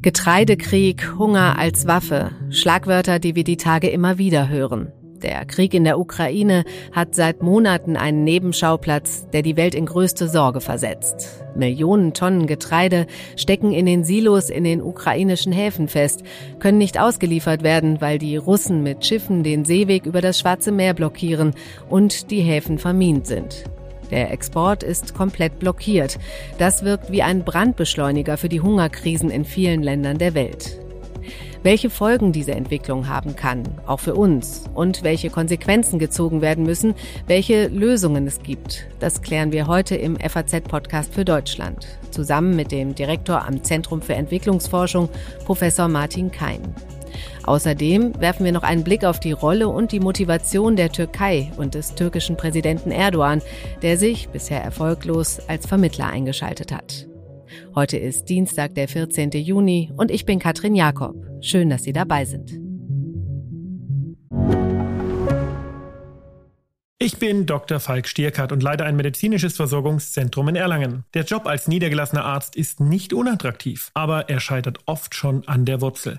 Getreidekrieg, Hunger als Waffe, Schlagwörter, die wir die Tage immer wieder hören. Der Krieg in der Ukraine hat seit Monaten einen Nebenschauplatz, der die Welt in größte Sorge versetzt. Millionen Tonnen Getreide stecken in den Silos in den ukrainischen Häfen fest, können nicht ausgeliefert werden, weil die Russen mit Schiffen den Seeweg über das Schwarze Meer blockieren und die Häfen vermint sind. Der Export ist komplett blockiert. Das wirkt wie ein Brandbeschleuniger für die Hungerkrisen in vielen Ländern der Welt. Welche Folgen diese Entwicklung haben kann, auch für uns, und welche Konsequenzen gezogen werden müssen, welche Lösungen es gibt, das klären wir heute im FAZ-Podcast für Deutschland, zusammen mit dem Direktor am Zentrum für Entwicklungsforschung, Professor Martin Kein. Außerdem werfen wir noch einen Blick auf die Rolle und die Motivation der Türkei und des türkischen Präsidenten Erdogan, der sich bisher erfolglos als Vermittler eingeschaltet hat. Heute ist Dienstag, der 14. Juni und ich bin Katrin Jakob. Schön, dass Sie dabei sind. Ich bin Dr. Falk Stierkart und leite ein medizinisches Versorgungszentrum in Erlangen. Der Job als niedergelassener Arzt ist nicht unattraktiv, aber er scheitert oft schon an der Wurzel.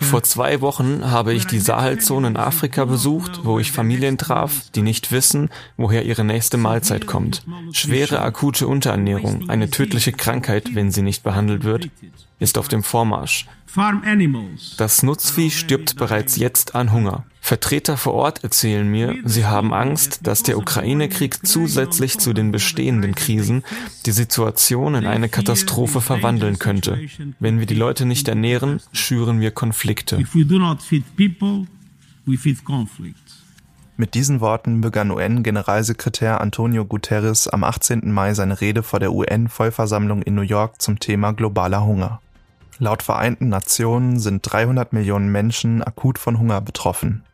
vor zwei Wochen habe ich die Sahelzone in Afrika besucht, wo ich Familien traf, die nicht wissen, woher ihre nächste Mahlzeit kommt. Schwere akute Unterernährung, eine tödliche Krankheit, wenn sie nicht behandelt wird, ist auf dem Vormarsch. Das Nutzvieh stirbt bereits jetzt an Hunger. Vertreter vor Ort erzählen mir, sie haben Angst, dass der Ukraine-Krieg zusätzlich zu den bestehenden Krisen die Situation in eine Katastrophe verwandeln könnte. Wenn wir die Leute nicht ernähren, schüren wir Konflikte. Mit diesen Worten begann UN-Generalsekretär Antonio Guterres am 18. Mai seine Rede vor der UN-Vollversammlung in New York zum Thema globaler Hunger. Laut Vereinten Nationen sind 300 Millionen Menschen akut von Hunger betroffen.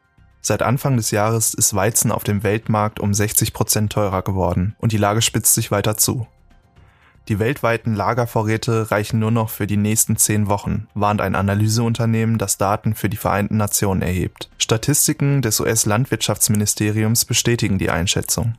Seit Anfang des Jahres ist Weizen auf dem Weltmarkt um 60 Prozent teurer geworden und die Lage spitzt sich weiter zu. Die weltweiten Lagervorräte reichen nur noch für die nächsten zehn Wochen, warnt ein Analyseunternehmen, das Daten für die Vereinten Nationen erhebt. Statistiken des US-Landwirtschaftsministeriums bestätigen die Einschätzung.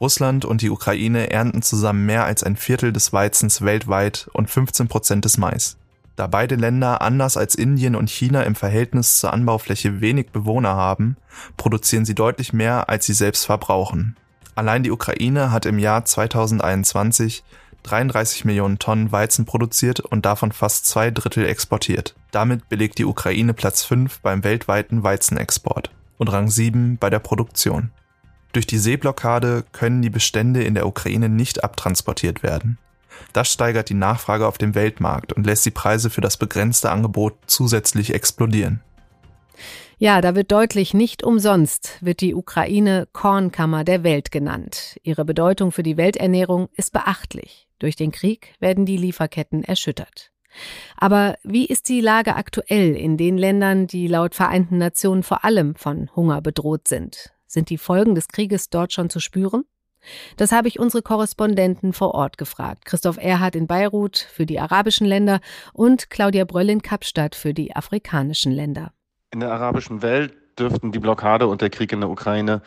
Russland und die Ukraine ernten zusammen mehr als ein Viertel des Weizens weltweit und 15 Prozent des Mais. Da beide Länder anders als Indien und China im Verhältnis zur Anbaufläche wenig Bewohner haben, produzieren sie deutlich mehr, als sie selbst verbrauchen. Allein die Ukraine hat im Jahr 2021 33 Millionen Tonnen Weizen produziert und davon fast zwei Drittel exportiert. Damit belegt die Ukraine Platz 5 beim weltweiten Weizenexport und Rang 7 bei der Produktion. Durch die Seeblockade können die Bestände in der Ukraine nicht abtransportiert werden. Das steigert die Nachfrage auf dem Weltmarkt und lässt die Preise für das begrenzte Angebot zusätzlich explodieren. Ja, da wird deutlich, nicht umsonst wird die Ukraine Kornkammer der Welt genannt. Ihre Bedeutung für die Welternährung ist beachtlich. Durch den Krieg werden die Lieferketten erschüttert. Aber wie ist die Lage aktuell in den Ländern, die laut Vereinten Nationen vor allem von Hunger bedroht sind? Sind die Folgen des Krieges dort schon zu spüren? Das habe ich unsere Korrespondenten vor Ort gefragt. Christoph Erhardt in Beirut für die arabischen Länder und Claudia Bröll in Kapstadt für die afrikanischen Länder. In der arabischen Welt dürften die Blockade und der Krieg in der Ukraine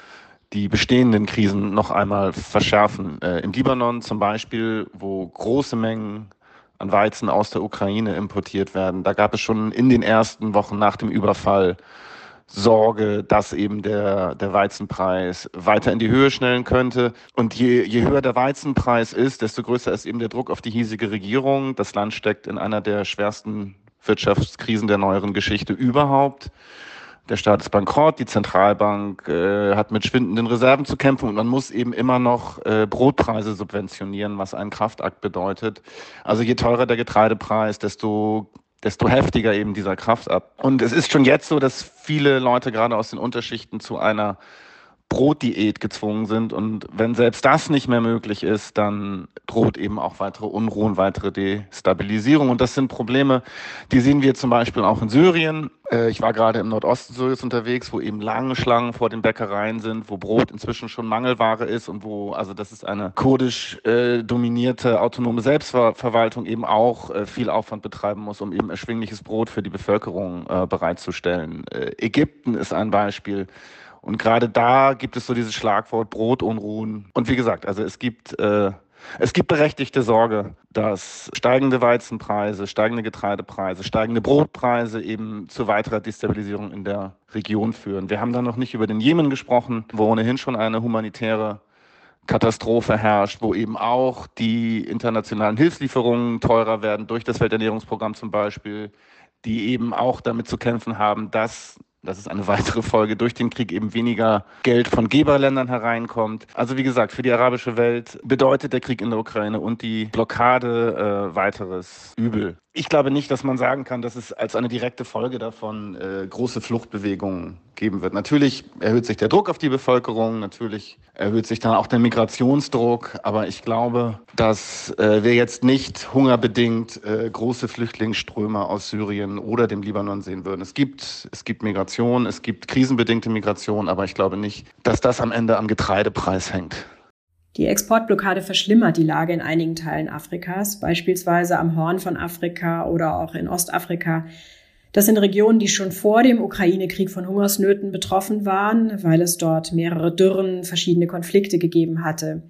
die bestehenden Krisen noch einmal verschärfen. Äh, Im Libanon zum Beispiel, wo große Mengen an Weizen aus der Ukraine importiert werden, da gab es schon in den ersten Wochen nach dem Überfall Sorge, dass eben der, der Weizenpreis weiter in die Höhe schnellen könnte. Und je, je höher der Weizenpreis ist, desto größer ist eben der Druck auf die hiesige Regierung. Das Land steckt in einer der schwersten Wirtschaftskrisen der neueren Geschichte überhaupt. Der Staat ist bankrott, die Zentralbank äh, hat mit schwindenden Reserven zu kämpfen und man muss eben immer noch äh, Brotpreise subventionieren, was einen Kraftakt bedeutet. Also je teurer der Getreidepreis, desto desto heftiger eben dieser Kraft ab. Und es ist schon jetzt so, dass viele Leute gerade aus den Unterschichten zu einer Brotdiät gezwungen sind. Und wenn selbst das nicht mehr möglich ist, dann droht eben auch weitere Unruhen, weitere Destabilisierung. Und das sind Probleme, die sehen wir zum Beispiel auch in Syrien. Äh, ich war gerade im Nordosten Syriens unterwegs, wo eben lange Schlangen vor den Bäckereien sind, wo Brot inzwischen schon Mangelware ist und wo, also das ist eine kurdisch äh, dominierte autonome Selbstverwaltung eben auch äh, viel Aufwand betreiben muss, um eben erschwingliches Brot für die Bevölkerung äh, bereitzustellen. Äh, Ägypten ist ein Beispiel. Und gerade da gibt es so dieses Schlagwort Brotunruhen. Und wie gesagt, also es gibt äh, es gibt berechtigte Sorge, dass steigende Weizenpreise, steigende Getreidepreise, steigende Brotpreise eben zu weiterer Destabilisierung in der Region führen. Wir haben da noch nicht über den Jemen gesprochen, wo ohnehin schon eine humanitäre Katastrophe herrscht, wo eben auch die internationalen Hilfslieferungen teurer werden durch das Welternährungsprogramm zum Beispiel, die eben auch damit zu kämpfen haben, dass das ist eine weitere Folge, durch den Krieg eben weniger Geld von Geberländern hereinkommt. Also wie gesagt, für die arabische Welt bedeutet der Krieg in der Ukraine und die Blockade äh, weiteres Übel. Ich glaube nicht, dass man sagen kann, dass es als eine direkte Folge davon äh, große Fluchtbewegungen geben wird. Natürlich erhöht sich der Druck auf die Bevölkerung, natürlich erhöht sich dann auch der Migrationsdruck, aber ich glaube, dass äh, wir jetzt nicht hungerbedingt äh, große Flüchtlingsströme aus Syrien oder dem Libanon sehen würden. Es gibt, es gibt Migration, es gibt krisenbedingte Migration, aber ich glaube nicht, dass das am Ende am Getreidepreis hängt. Die Exportblockade verschlimmert die Lage in einigen Teilen Afrikas, beispielsweise am Horn von Afrika oder auch in Ostafrika. Das sind Regionen, die schon vor dem Ukraine-Krieg von Hungersnöten betroffen waren, weil es dort mehrere Dürren, verschiedene Konflikte gegeben hatte.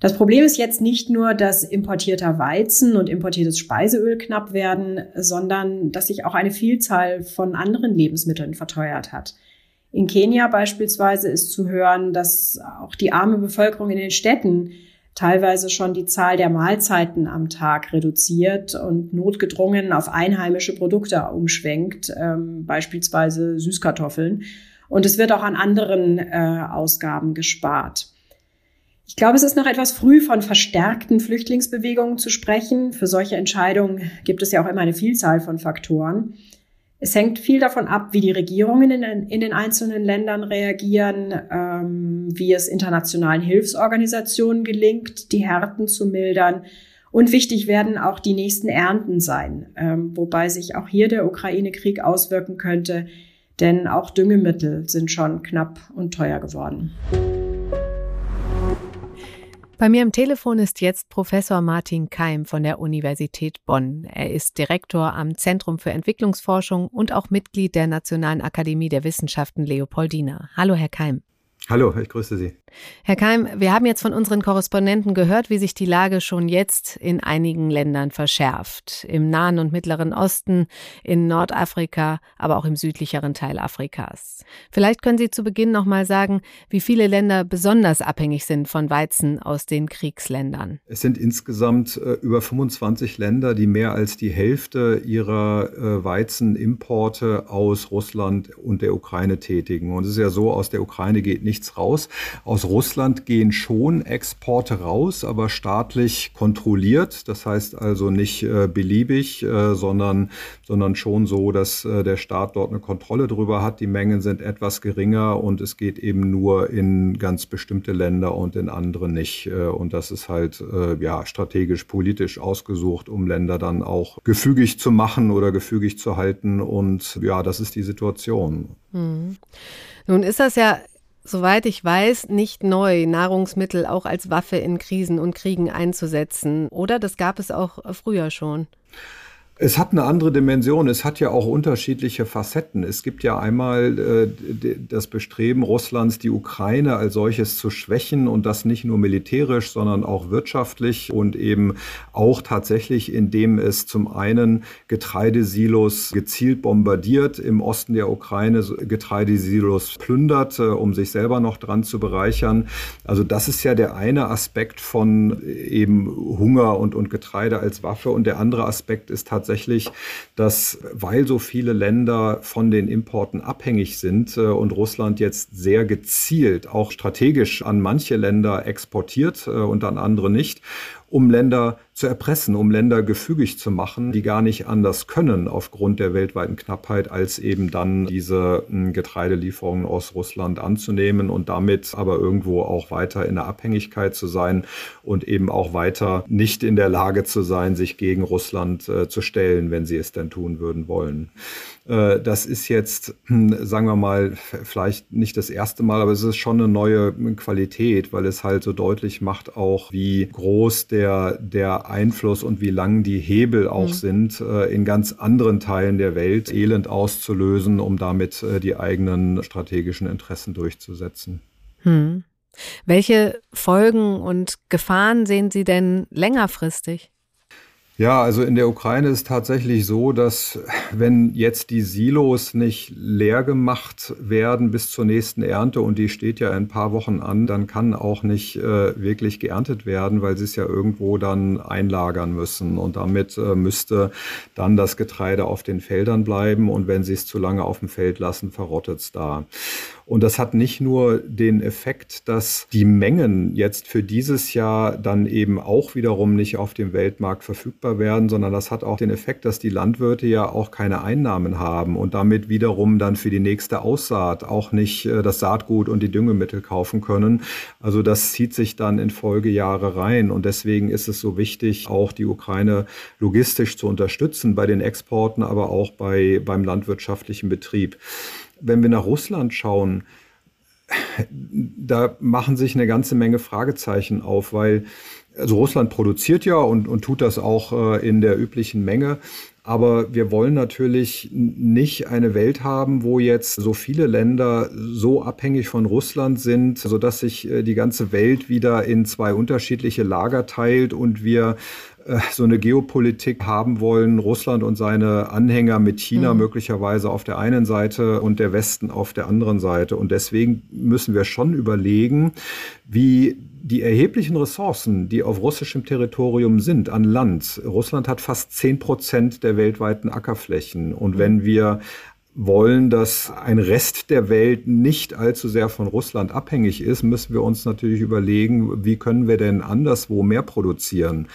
Das Problem ist jetzt nicht nur, dass importierter Weizen und importiertes Speiseöl knapp werden, sondern dass sich auch eine Vielzahl von anderen Lebensmitteln verteuert hat. In Kenia beispielsweise ist zu hören, dass auch die arme Bevölkerung in den Städten teilweise schon die Zahl der Mahlzeiten am Tag reduziert und notgedrungen auf einheimische Produkte umschwenkt, ähm, beispielsweise Süßkartoffeln. Und es wird auch an anderen äh, Ausgaben gespart. Ich glaube, es ist noch etwas früh von verstärkten Flüchtlingsbewegungen zu sprechen. Für solche Entscheidungen gibt es ja auch immer eine Vielzahl von Faktoren. Es hängt viel davon ab, wie die Regierungen in, in den einzelnen Ländern reagieren, ähm, wie es internationalen Hilfsorganisationen gelingt, die Härten zu mildern. Und wichtig werden auch die nächsten Ernten sein, ähm, wobei sich auch hier der Ukraine-Krieg auswirken könnte, denn auch Düngemittel sind schon knapp und teuer geworden. Bei mir am Telefon ist jetzt Professor Martin Keim von der Universität Bonn. Er ist Direktor am Zentrum für Entwicklungsforschung und auch Mitglied der Nationalen Akademie der Wissenschaften Leopoldina. Hallo, Herr Keim. Hallo, ich grüße Sie. Herr Keim, wir haben jetzt von unseren Korrespondenten gehört, wie sich die Lage schon jetzt in einigen Ländern verschärft. Im Nahen und Mittleren Osten, in Nordafrika, aber auch im südlicheren Teil Afrikas. Vielleicht können Sie zu Beginn noch mal sagen, wie viele Länder besonders abhängig sind von Weizen aus den Kriegsländern. Es sind insgesamt äh, über 25 Länder, die mehr als die Hälfte ihrer äh, Weizenimporte aus Russland und der Ukraine tätigen. Und es ist ja so, aus der Ukraine geht nicht nichts raus. Aus Russland gehen schon Exporte raus, aber staatlich kontrolliert. Das heißt also nicht äh, beliebig, äh, sondern, sondern schon so, dass äh, der Staat dort eine Kontrolle drüber hat. Die Mengen sind etwas geringer und es geht eben nur in ganz bestimmte Länder und in andere nicht. Äh, und das ist halt äh, ja strategisch politisch ausgesucht, um Länder dann auch gefügig zu machen oder gefügig zu halten. Und ja, das ist die Situation. Mhm. Nun ist das ja soweit ich weiß, nicht neu, Nahrungsmittel auch als Waffe in Krisen und Kriegen einzusetzen. Oder das gab es auch früher schon. Es hat eine andere Dimension. Es hat ja auch unterschiedliche Facetten. Es gibt ja einmal äh, das Bestreben Russlands, die Ukraine als solches zu schwächen und das nicht nur militärisch, sondern auch wirtschaftlich und eben auch tatsächlich, indem es zum einen Getreidesilos gezielt bombardiert, im Osten der Ukraine Getreidesilos plündert, äh, um sich selber noch dran zu bereichern. Also das ist ja der eine Aspekt von eben Hunger und, und Getreide als Waffe. Und der andere Aspekt ist tatsächlich tatsächlich, dass weil so viele Länder von den Importen abhängig sind äh, und Russland jetzt sehr gezielt auch strategisch an manche Länder exportiert äh, und an andere nicht um Länder zu erpressen, um Länder gefügig zu machen, die gar nicht anders können aufgrund der weltweiten Knappheit, als eben dann diese hm, Getreidelieferungen aus Russland anzunehmen und damit aber irgendwo auch weiter in der Abhängigkeit zu sein und eben auch weiter nicht in der Lage zu sein, sich gegen Russland äh, zu stellen, wenn sie es denn tun würden wollen. Äh, das ist jetzt, hm, sagen wir mal, vielleicht nicht das erste Mal, aber es ist schon eine neue Qualität, weil es halt so deutlich macht auch, wie groß der, der Einfluss und wie lang die Hebel auch mhm. sind, äh, in ganz anderen Teilen der Welt Elend auszulösen, um damit äh, die eigenen strategischen Interessen durchzusetzen. Hm. Welche Folgen und Gefahren sehen Sie denn längerfristig? Ja, also in der Ukraine ist tatsächlich so, dass wenn jetzt die Silos nicht leer gemacht werden bis zur nächsten Ernte und die steht ja in ein paar Wochen an, dann kann auch nicht äh, wirklich geerntet werden, weil sie es ja irgendwo dann einlagern müssen und damit äh, müsste dann das Getreide auf den Feldern bleiben und wenn sie es zu lange auf dem Feld lassen, verrottet es da. Und das hat nicht nur den Effekt, dass die Mengen jetzt für dieses Jahr dann eben auch wiederum nicht auf dem Weltmarkt verfügbar werden, sondern das hat auch den Effekt, dass die Landwirte ja auch keine Einnahmen haben und damit wiederum dann für die nächste Aussaat auch nicht äh, das Saatgut und die Düngemittel kaufen können. Also das zieht sich dann in Folgejahre rein und deswegen ist es so wichtig, auch die Ukraine logistisch zu unterstützen bei den Exporten, aber auch bei, beim landwirtschaftlichen Betrieb wenn wir nach Russland schauen, da machen sich eine ganze Menge Fragezeichen auf, weil also Russland produziert ja und, und tut das auch äh, in der üblichen Menge. Aber wir wollen natürlich nicht eine Welt haben, wo jetzt so viele Länder so abhängig von Russland sind, sodass sich äh, die ganze Welt wieder in zwei unterschiedliche Lager teilt und wir so eine Geopolitik haben wollen, Russland und seine Anhänger mit China mhm. möglicherweise auf der einen Seite und der Westen auf der anderen Seite. Und deswegen müssen wir schon überlegen, wie die erheblichen Ressourcen, die auf russischem Territorium sind, an Land. Russland hat fast zehn Prozent der weltweiten Ackerflächen. Und mhm. wenn wir wollen, dass ein Rest der Welt nicht allzu sehr von Russland abhängig ist, müssen wir uns natürlich überlegen, wie können wir denn anderswo mehr produzieren.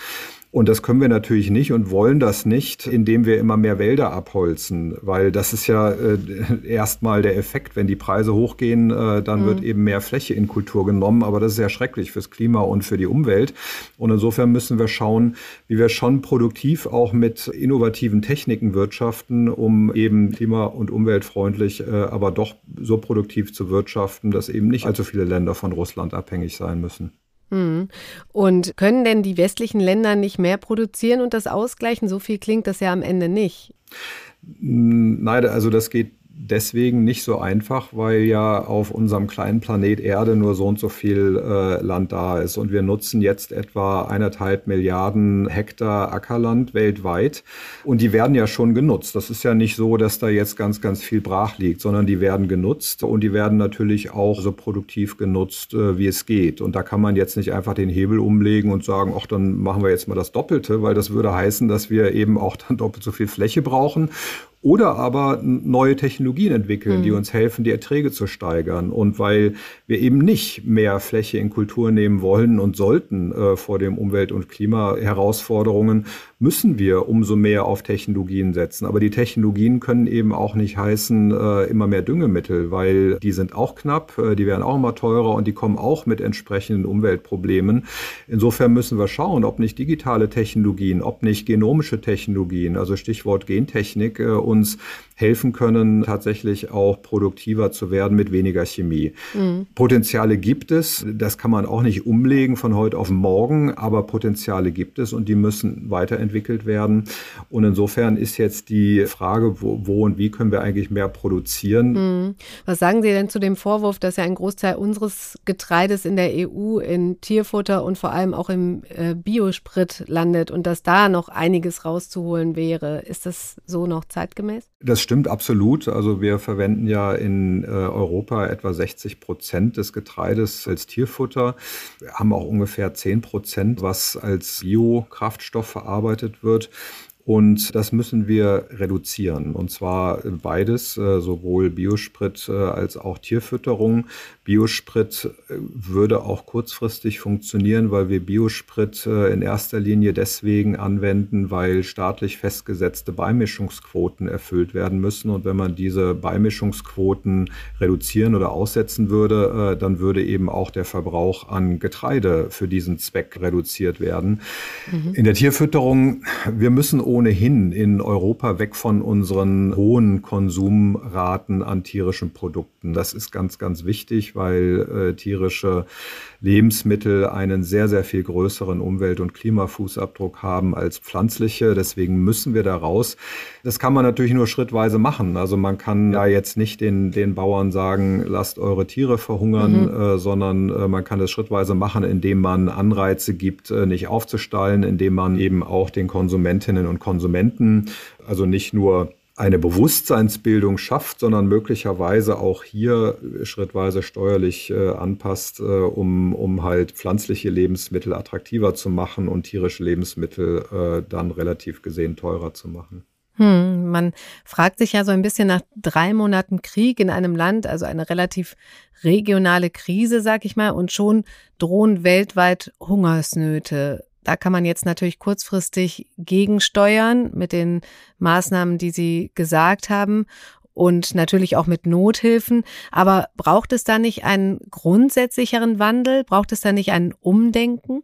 Und das können wir natürlich nicht und wollen das nicht, indem wir immer mehr Wälder abholzen, weil das ist ja äh, erstmal der Effekt. Wenn die Preise hochgehen, äh, dann mhm. wird eben mehr Fläche in Kultur genommen, aber das ist ja schrecklich fürs Klima und für die Umwelt. Und insofern müssen wir schauen, wie wir schon produktiv auch mit innovativen Techniken wirtschaften, um eben klima- und umweltfreundlich, äh, aber doch so produktiv zu wirtschaften, dass eben nicht allzu viele Länder von Russland abhängig sein müssen. Hm. Und können denn die westlichen Länder nicht mehr produzieren und das ausgleichen? So viel klingt das ja am Ende nicht. Nein, also das geht deswegen nicht so einfach, weil ja auf unserem kleinen Planet Erde nur so und so viel äh, Land da ist. Und wir nutzen jetzt etwa eineinhalb Milliarden Hektar Ackerland weltweit. Und die werden ja schon genutzt. Das ist ja nicht so, dass da jetzt ganz, ganz viel brach liegt, sondern die werden genutzt und die werden natürlich auch so produktiv genutzt, äh, wie es geht. Und da kann man jetzt nicht einfach den Hebel umlegen und sagen, ach, dann machen wir jetzt mal das Doppelte, weil das würde heißen, dass wir eben auch dann doppelt so viel Fläche brauchen oder aber neue Technologien entwickeln, mhm. die uns helfen, die Erträge zu steigern. Und weil wir eben nicht mehr Fläche in Kultur nehmen wollen und sollten äh, vor den Umwelt- und Klimaherausforderungen, müssen wir umso mehr auf Technologien setzen. Aber die Technologien können eben auch nicht heißen, äh, immer mehr Düngemittel, weil die sind auch knapp, äh, die werden auch immer teurer und die kommen auch mit entsprechenden Umweltproblemen. Insofern müssen wir schauen, ob nicht digitale Technologien, ob nicht genomische Technologien, also Stichwort Gentechnik, äh, uns helfen können, tatsächlich auch produktiver zu werden mit weniger Chemie. Mhm. Potenziale gibt es, das kann man auch nicht umlegen von heute auf morgen, aber Potenziale gibt es und die müssen weiterentwickelt werden. Und insofern ist jetzt die Frage, wo, wo und wie können wir eigentlich mehr produzieren. Mhm. Was sagen Sie denn zu dem Vorwurf, dass ja ein Großteil unseres Getreides in der EU in Tierfutter und vor allem auch im äh, Biosprit landet und dass da noch einiges rauszuholen wäre? Ist das so noch zeitgemäß? Das stimmt absolut. Also wir verwenden ja in äh, Europa etwa 60 Prozent des Getreides als Tierfutter. Wir haben auch ungefähr 10 Prozent, was als Biokraftstoff verarbeitet wird. Und das müssen wir reduzieren. Und zwar beides, äh, sowohl Biosprit äh, als auch Tierfütterung. Biosprit äh, würde auch kurzfristig funktionieren, weil wir Biosprit in erster Linie deswegen anwenden, weil staatlich festgesetzte Beimischungsquoten erfüllt werden müssen. Und wenn man diese Beimischungsquoten reduzieren oder aussetzen würde, dann würde eben auch der Verbrauch an Getreide für diesen Zweck reduziert werden. Mhm. In der Tierfütterung, wir müssen ohne ohnehin in Europa weg von unseren hohen Konsumraten an tierischen Produkten. Das ist ganz, ganz wichtig, weil äh, tierische Lebensmittel einen sehr, sehr viel größeren Umwelt- und Klimafußabdruck haben als pflanzliche. Deswegen müssen wir da raus. Das kann man natürlich nur schrittweise machen. Also man kann ja jetzt nicht den, den Bauern sagen, lasst eure Tiere verhungern, mhm. äh, sondern äh, man kann das schrittweise machen, indem man Anreize gibt, äh, nicht aufzustallen, indem man eben auch den Konsumentinnen und Konsumenten, also nicht nur eine Bewusstseinsbildung schafft, sondern möglicherweise auch hier schrittweise steuerlich äh, anpasst, äh, um, um halt pflanzliche Lebensmittel attraktiver zu machen und tierische Lebensmittel äh, dann relativ gesehen teurer zu machen. Hm, man fragt sich ja so ein bisschen nach drei Monaten Krieg in einem Land, also eine relativ regionale Krise, sag ich mal, und schon drohen weltweit Hungersnöte. Da kann man jetzt natürlich kurzfristig gegensteuern mit den Maßnahmen, die Sie gesagt haben und natürlich auch mit Nothilfen. Aber braucht es da nicht einen grundsätzlicheren Wandel? Braucht es da nicht ein Umdenken?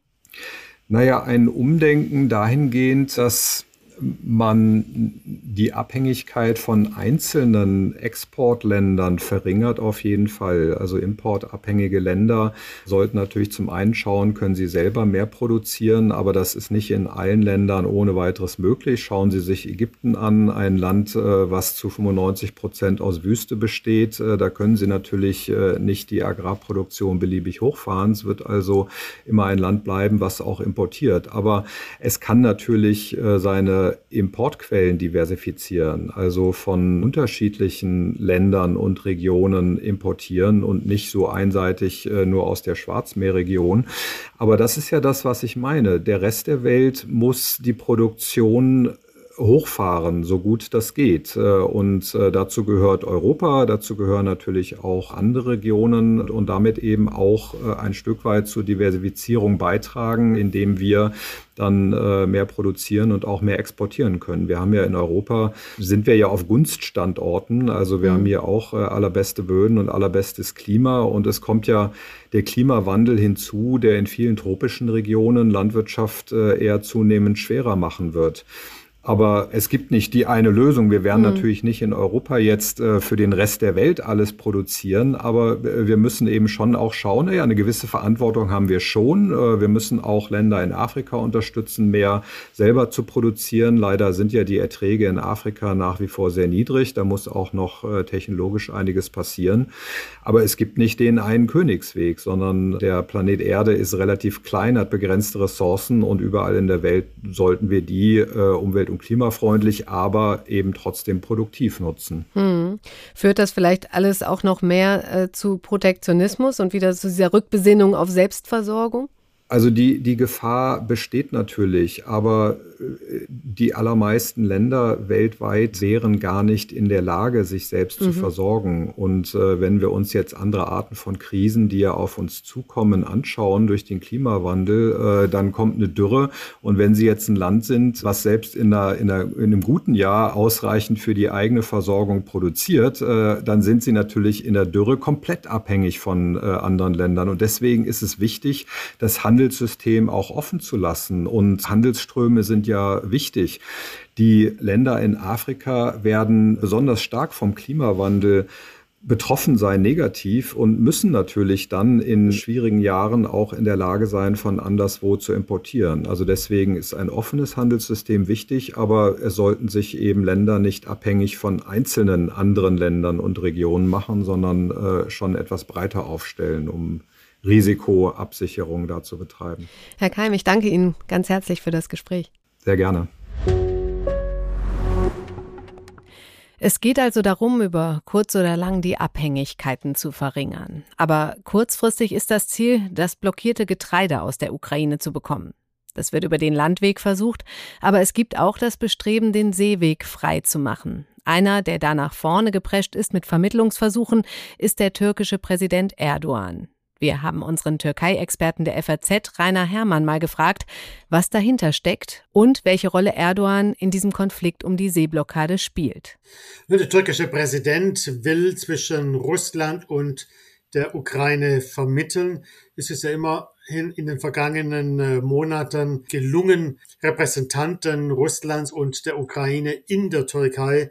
Naja, ein Umdenken dahingehend, dass man die Abhängigkeit von einzelnen Exportländern verringert auf jeden Fall. Also importabhängige Länder sollten natürlich zum einen schauen, können sie selber mehr produzieren, aber das ist nicht in allen Ländern ohne weiteres möglich. Schauen Sie sich Ägypten an, ein Land, äh, was zu 95 Prozent aus Wüste besteht. Äh, da können Sie natürlich äh, nicht die Agrarproduktion beliebig hochfahren. Es wird also immer ein Land bleiben, was auch importiert. Aber es kann natürlich seine Importquellen diversifizieren, also von unterschiedlichen Ländern und Regionen importieren und nicht so einseitig äh, nur aus der Schwarzmeerregion. Aber das ist ja das, was ich meine. Der Rest der Welt muss die Produktion hochfahren, so gut das geht. Äh, und äh, dazu gehört Europa, dazu gehören natürlich auch andere Regionen und damit eben auch äh, ein Stück weit zur Diversifizierung beitragen, indem wir dann mehr produzieren und auch mehr exportieren können. Wir haben ja in Europa, sind wir ja auf Gunststandorten, also wir mhm. haben hier auch allerbeste Böden und allerbestes Klima und es kommt ja der Klimawandel hinzu, der in vielen tropischen Regionen Landwirtschaft eher zunehmend schwerer machen wird. Aber es gibt nicht die eine Lösung. Wir werden mhm. natürlich nicht in Europa jetzt äh, für den Rest der Welt alles produzieren, aber äh, wir müssen eben schon auch schauen, ja, eine gewisse Verantwortung haben wir schon. Äh, wir müssen auch Länder in Afrika unterstützen, mehr selber zu produzieren. Leider sind ja die Erträge in Afrika nach wie vor sehr niedrig. Da muss auch noch äh, technologisch einiges passieren. Aber es gibt nicht den einen Königsweg, sondern der Planet Erde ist relativ klein, hat begrenzte Ressourcen und überall in der Welt sollten wir die äh, Umwelt- und klimafreundlich, aber eben trotzdem produktiv nutzen. Hm. Führt das vielleicht alles auch noch mehr äh, zu Protektionismus und wieder zu dieser Rückbesinnung auf Selbstversorgung? Also die, die Gefahr besteht natürlich, aber äh, die allermeisten Länder weltweit wären gar nicht in der Lage, sich selbst mhm. zu versorgen. Und äh, wenn wir uns jetzt andere Arten von Krisen, die ja auf uns zukommen, anschauen durch den Klimawandel, äh, dann kommt eine Dürre. Und wenn Sie jetzt ein Land sind, was selbst in, einer, in, einer, in einem guten Jahr ausreichend für die eigene Versorgung produziert, äh, dann sind Sie natürlich in der Dürre komplett abhängig von äh, anderen Ländern. Und deswegen ist es wichtig, dass Handel Handelssystem auch offen zu lassen. Und Handelsströme sind ja wichtig. Die Länder in Afrika werden besonders stark vom Klimawandel betroffen sein negativ und müssen natürlich dann in schwierigen Jahren auch in der Lage sein, von anderswo zu importieren. Also deswegen ist ein offenes Handelssystem wichtig, aber es sollten sich eben Länder nicht abhängig von einzelnen anderen Ländern und Regionen machen, sondern äh, schon etwas breiter aufstellen, um Risikoabsicherung da zu betreiben. Herr Keim, ich danke Ihnen ganz herzlich für das Gespräch. Sehr gerne. Es geht also darum, über kurz oder lang die Abhängigkeiten zu verringern. Aber kurzfristig ist das Ziel, das blockierte Getreide aus der Ukraine zu bekommen. Das wird über den Landweg versucht, aber es gibt auch das Bestreben, den Seeweg frei zu machen. Einer, der da nach vorne geprescht ist mit Vermittlungsversuchen, ist der türkische Präsident Erdogan. Wir haben unseren Türkei-Experten der FAZ, Rainer Herrmann, mal gefragt, was dahinter steckt und welche Rolle Erdogan in diesem Konflikt um die Seeblockade spielt. Der türkische Präsident will zwischen Russland und der Ukraine vermitteln. Es ist ja immerhin in den vergangenen äh, Monaten gelungen, Repräsentanten Russlands und der Ukraine in der Türkei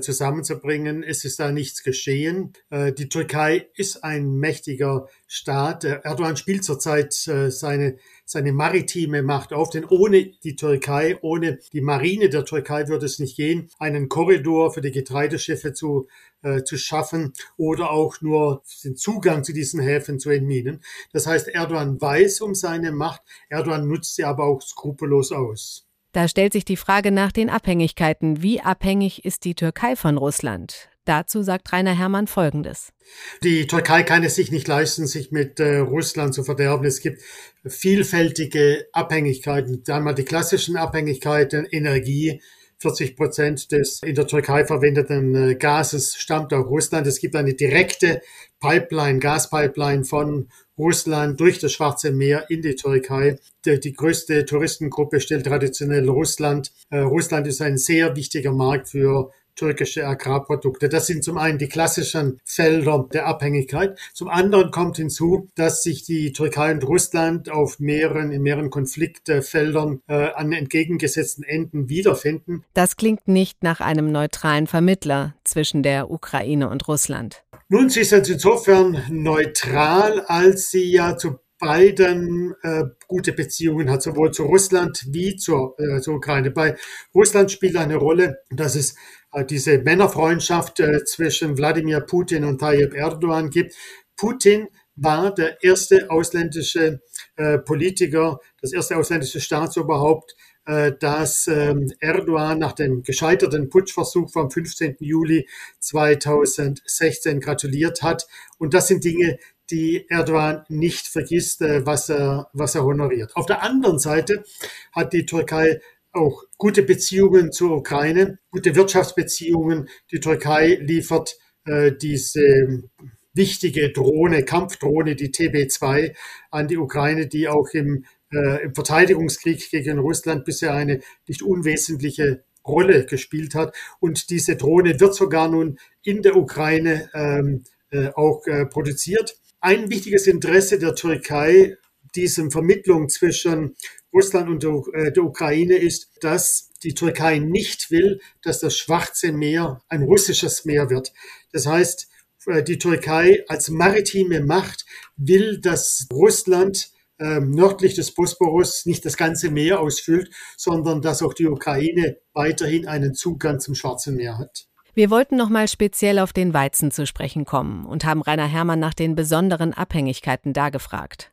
zusammenzubringen. Es ist da nichts geschehen. Äh, die Türkei ist ein mächtiger Staat. Erdogan spielt zurzeit äh, seine, seine maritime Macht auf, denn ohne die Türkei, ohne die Marine der Türkei würde es nicht gehen, einen Korridor für die Getreideschiffe zu, äh, zu schaffen oder auch nur den Zugang zu diesen Häfen zu entminen. Das heißt, Erdogan weiß um seine Macht, Erdogan nutzt sie aber auch skrupellos aus. Da stellt sich die Frage nach den Abhängigkeiten. Wie abhängig ist die Türkei von Russland? Dazu sagt Rainer Herrmann Folgendes. Die Türkei kann es sich nicht leisten, sich mit äh, Russland zu verderben. Es gibt vielfältige Abhängigkeiten. Einmal die klassischen Abhängigkeiten, Energie. 40 Prozent des in der Türkei verwendeten äh, Gases stammt aus Russland. Es gibt eine direkte Pipeline, Gaspipeline von Russland durch das Schwarze Meer in die Türkei. Die, die größte Touristengruppe stellt traditionell Russland. Äh, Russland ist ein sehr wichtiger Markt für türkische Agrarprodukte. Das sind zum einen die klassischen Felder der Abhängigkeit. Zum anderen kommt hinzu, dass sich die Türkei und Russland auf mehreren, in mehreren Konfliktfeldern äh, an entgegengesetzten Enden wiederfinden. Das klingt nicht nach einem neutralen Vermittler zwischen der Ukraine und Russland. Nun, sie sind insofern neutral, als sie ja zu beiden äh, gute Beziehungen hat, sowohl zu Russland wie zur, äh, zur Ukraine. Bei Russland spielt eine Rolle, dass es äh, diese Männerfreundschaft äh, zwischen Wladimir Putin und Tayyip Erdogan gibt. Putin war der erste ausländische äh, Politiker, das erste ausländische Staatsoberhaupt, dass ähm, Erdogan nach dem gescheiterten Putschversuch vom 15. Juli 2016 gratuliert hat. Und das sind Dinge, die Erdogan nicht vergisst, äh, was er, was er honoriert. Auf der anderen Seite hat die Türkei auch gute Beziehungen zur Ukraine, gute Wirtschaftsbeziehungen. Die Türkei liefert äh, diese wichtige Drohne, Kampfdrohne, die TB2 an die Ukraine, die auch im äh, im Verteidigungskrieg gegen Russland bisher eine nicht unwesentliche Rolle gespielt hat. Und diese Drohne wird sogar nun in der Ukraine ähm, äh, auch äh, produziert. Ein wichtiges Interesse der Türkei, diesem Vermittlung zwischen Russland und der, äh, der Ukraine ist, dass die Türkei nicht will, dass das Schwarze Meer ein russisches Meer wird. Das heißt, äh, die Türkei als maritime Macht will, dass Russland nördlich des Bosporus nicht das ganze Meer ausfüllt, sondern dass auch die Ukraine weiterhin einen Zugang zum Schwarzen Meer hat. Wir wollten noch mal speziell auf den Weizen zu sprechen kommen und haben Rainer Herrmann nach den besonderen Abhängigkeiten da gefragt.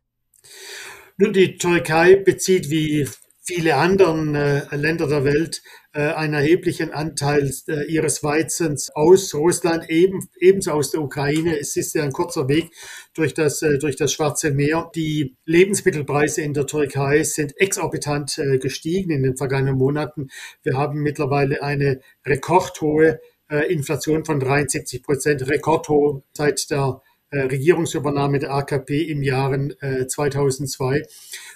Nun, die Türkei bezieht wie viele anderen äh, Länder der Welt einen erheblichen Anteil äh, ihres Weizens aus Russland, eben, ebenso aus der Ukraine. Es ist ja ein kurzer Weg durch das, äh, durch das Schwarze Meer. Die Lebensmittelpreise in der Türkei sind exorbitant äh, gestiegen in den vergangenen Monaten. Wir haben mittlerweile eine rekordhohe äh, Inflation von 73 Prozent, rekordhoch seit der Regierungsübernahme der AKP im Jahren 2002.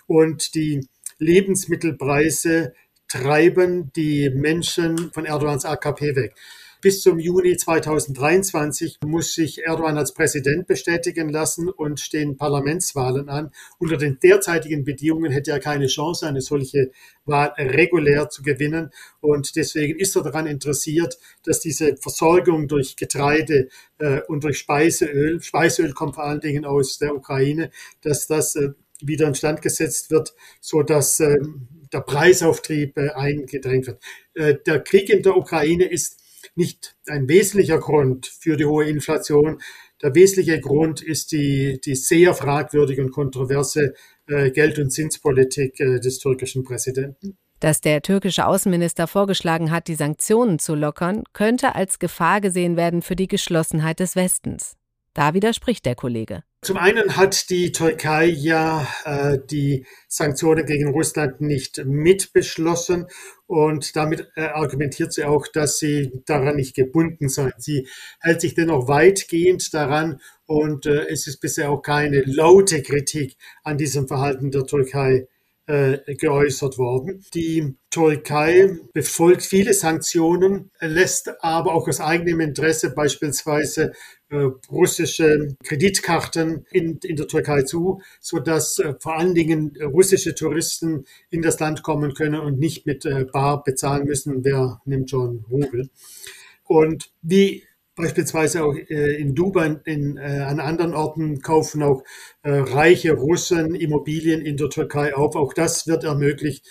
Und die Lebensmittelpreise treiben die Menschen von Erdogans AKP weg. Bis zum Juni 2023 muss sich Erdogan als Präsident bestätigen lassen und stehen Parlamentswahlen an. Unter den derzeitigen Bedingungen hätte er keine Chance, eine solche Wahl regulär zu gewinnen. Und deswegen ist er daran interessiert, dass diese Versorgung durch Getreide äh, und durch Speiseöl, Speiseöl kommt vor allen Dingen aus der Ukraine, dass das äh, wieder instand gesetzt wird, so dass äh, der Preisauftrieb äh, eingedrängt wird. Äh, der Krieg in der Ukraine ist nicht ein wesentlicher Grund für die hohe Inflation. Der wesentliche Grund ist die, die sehr fragwürdige und kontroverse äh, Geld- und Zinspolitik des türkischen Präsidenten. Dass der türkische Außenminister vorgeschlagen hat, die Sanktionen zu lockern, könnte als Gefahr gesehen werden für die Geschlossenheit des Westens. Da widerspricht der Kollege. Zum einen hat die Türkei ja äh, die Sanktionen gegen Russland nicht mitbeschlossen und damit äh, argumentiert sie auch, dass sie daran nicht gebunden sei. Sie hält sich dennoch weitgehend daran und äh, es ist bisher auch keine laute Kritik an diesem Verhalten der Türkei äh, geäußert worden. Die Türkei befolgt viele Sanktionen, lässt aber auch aus eigenem Interesse beispielsweise russische Kreditkarten in, in der Türkei zu, so dass äh, vor allen Dingen russische Touristen in das Land kommen können und nicht mit äh, Bar bezahlen müssen. Wer nimmt schon Rubel? Und wie Beispielsweise auch äh, in Dubai, in, äh, an anderen Orten kaufen auch äh, reiche Russen Immobilien in der Türkei auf. Auch das wird ermöglicht.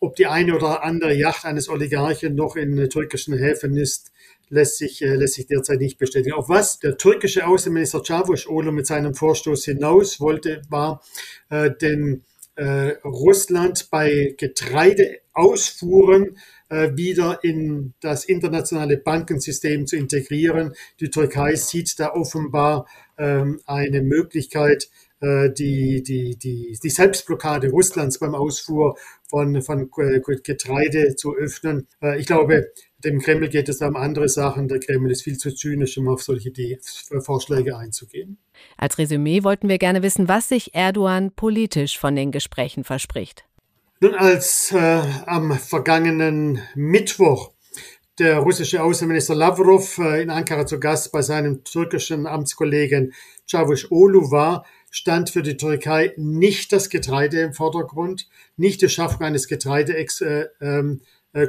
Ob die eine oder andere Yacht eines Oligarchen noch in türkischen Häfen ist, lässt sich, äh, lässt sich derzeit nicht bestätigen. Auf was der türkische Außenminister Cavusoglu mit seinem Vorstoß hinaus wollte, war äh, den äh, Russland bei Getreideausfuhren äh, wieder in das internationale Bankensystem zu integrieren. Die Türkei sieht da offenbar ähm, eine Möglichkeit, äh, die, die, die, die Selbstblockade Russlands beim Ausfuhr von, von Getreide zu öffnen. Ich glaube, dem Kreml geht es um andere Sachen. Der Kreml ist viel zu zynisch, um auf solche Vorschläge einzugehen. Als Resümee wollten wir gerne wissen, was sich Erdogan politisch von den Gesprächen verspricht. Nun, als äh, am vergangenen Mittwoch der russische Außenminister Lavrov äh, in Ankara zu Gast bei seinem türkischen Amtskollegen Çavuşoğlu war, stand für die Türkei nicht das Getreide im Vordergrund, nicht die Schaffung eines Getreidekorridors äh, ähm, äh,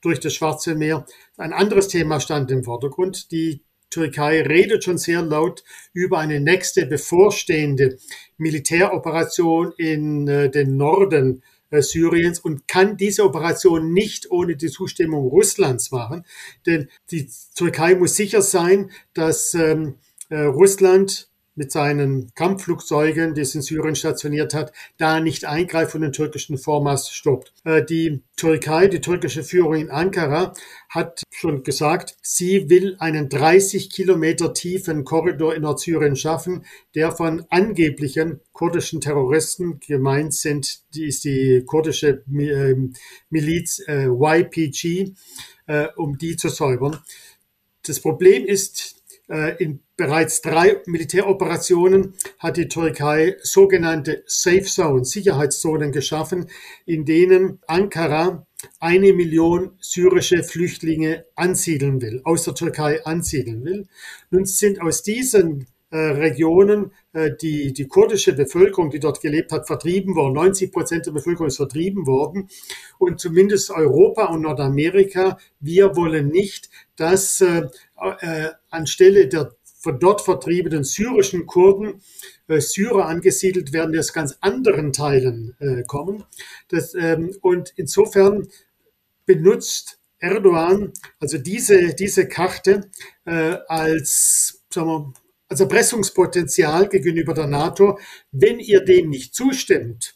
durch das Schwarze Meer. Ein anderes Thema stand im Vordergrund, die Türkei redet schon sehr laut über eine nächste bevorstehende Militäroperation in äh, den Norden äh, Syriens und kann diese Operation nicht ohne die Zustimmung Russlands machen. Denn die Türkei muss sicher sein, dass ähm, äh, Russland mit seinen Kampfflugzeugen, die es in Syrien stationiert hat, da nicht eingreift und den türkischen Vormarsch stoppt. Äh, die Türkei, die türkische Führung in Ankara, hat schon gesagt, sie will einen 30 Kilometer tiefen Korridor in Nordsyrien schaffen, der von angeblichen kurdischen Terroristen gemeint sind. Die ist die kurdische ähm, Miliz äh, YPG, äh, um die zu säubern. Das Problem ist, in bereits drei Militäroperationen hat die Türkei sogenannte Safe Zones, Sicherheitszonen geschaffen, in denen Ankara eine Million syrische Flüchtlinge ansiedeln will, aus der Türkei ansiedeln will. Nun sind aus diesen äh, Regionen äh, die, die kurdische Bevölkerung, die dort gelebt hat, vertrieben worden. 90 Prozent der Bevölkerung ist vertrieben worden. Und zumindest Europa und Nordamerika, wir wollen nicht, dass äh, äh, anstelle der von dort vertriebenen syrischen Kurden äh, Syrer angesiedelt werden, die aus ganz anderen Teilen äh, kommen. Das, ähm, und insofern benutzt Erdogan also diese, diese Karte äh, als, sagen wir, als Erpressungspotenzial gegenüber der NATO. Wenn ihr dem nicht zustimmt,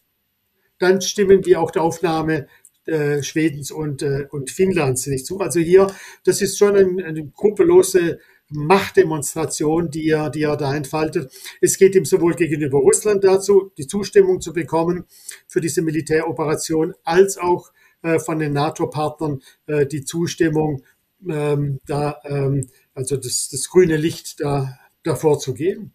dann stimmen wir auch der Aufnahme äh, Schwedens und, äh, und Finnlands nicht zu. Also hier, das ist schon ein, eine gruppelose Machtdemonstration, die er, die er da entfaltet. Es geht ihm sowohl gegenüber Russland dazu, die Zustimmung zu bekommen für diese Militäroperation, als auch äh, von den NATO-Partnern äh, die Zustimmung, ähm, da, ähm, also das, das grüne Licht da, davor zu gehen.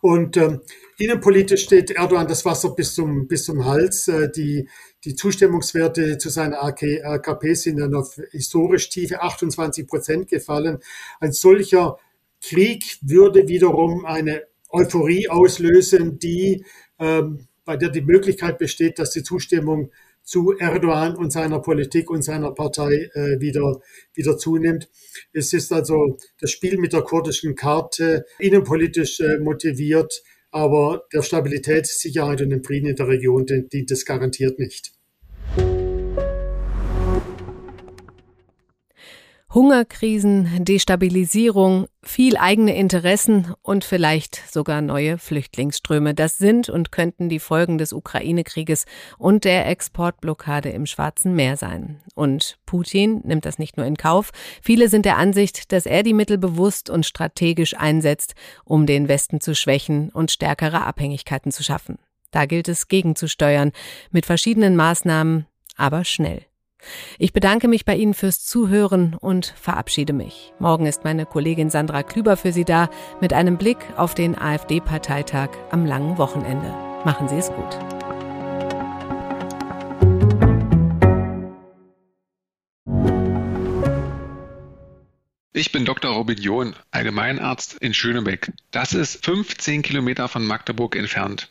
Und ähm, innenpolitisch steht Erdogan das Wasser bis zum, bis zum Hals. Äh, die, die Zustimmungswerte zu seiner AKP sind dann auf historisch tiefe 28 Prozent gefallen. Ein solcher Krieg würde wiederum eine Euphorie auslösen, die, ähm, bei der die Möglichkeit besteht, dass die Zustimmung zu Erdogan und seiner Politik und seiner Partei äh, wieder, wieder zunimmt. Es ist also das Spiel mit der kurdischen Karte innenpolitisch äh, motiviert, aber der Stabilität, Sicherheit und dem Frieden in der Region dient es garantiert nicht. Hungerkrisen, Destabilisierung, viel eigene Interessen und vielleicht sogar neue Flüchtlingsströme. Das sind und könnten die Folgen des Ukraine-Krieges und der Exportblockade im Schwarzen Meer sein. Und Putin nimmt das nicht nur in Kauf. Viele sind der Ansicht, dass er die Mittel bewusst und strategisch einsetzt, um den Westen zu schwächen und stärkere Abhängigkeiten zu schaffen. Da gilt es gegenzusteuern, mit verschiedenen Maßnahmen, aber schnell. Ich bedanke mich bei Ihnen fürs Zuhören und verabschiede mich. Morgen ist meine Kollegin Sandra Klüber für Sie da mit einem Blick auf den AfD-Parteitag am langen Wochenende. Machen Sie es gut. Ich bin Dr. Robin John, Allgemeinarzt in Schönebeck. Das ist 15 Kilometer von Magdeburg entfernt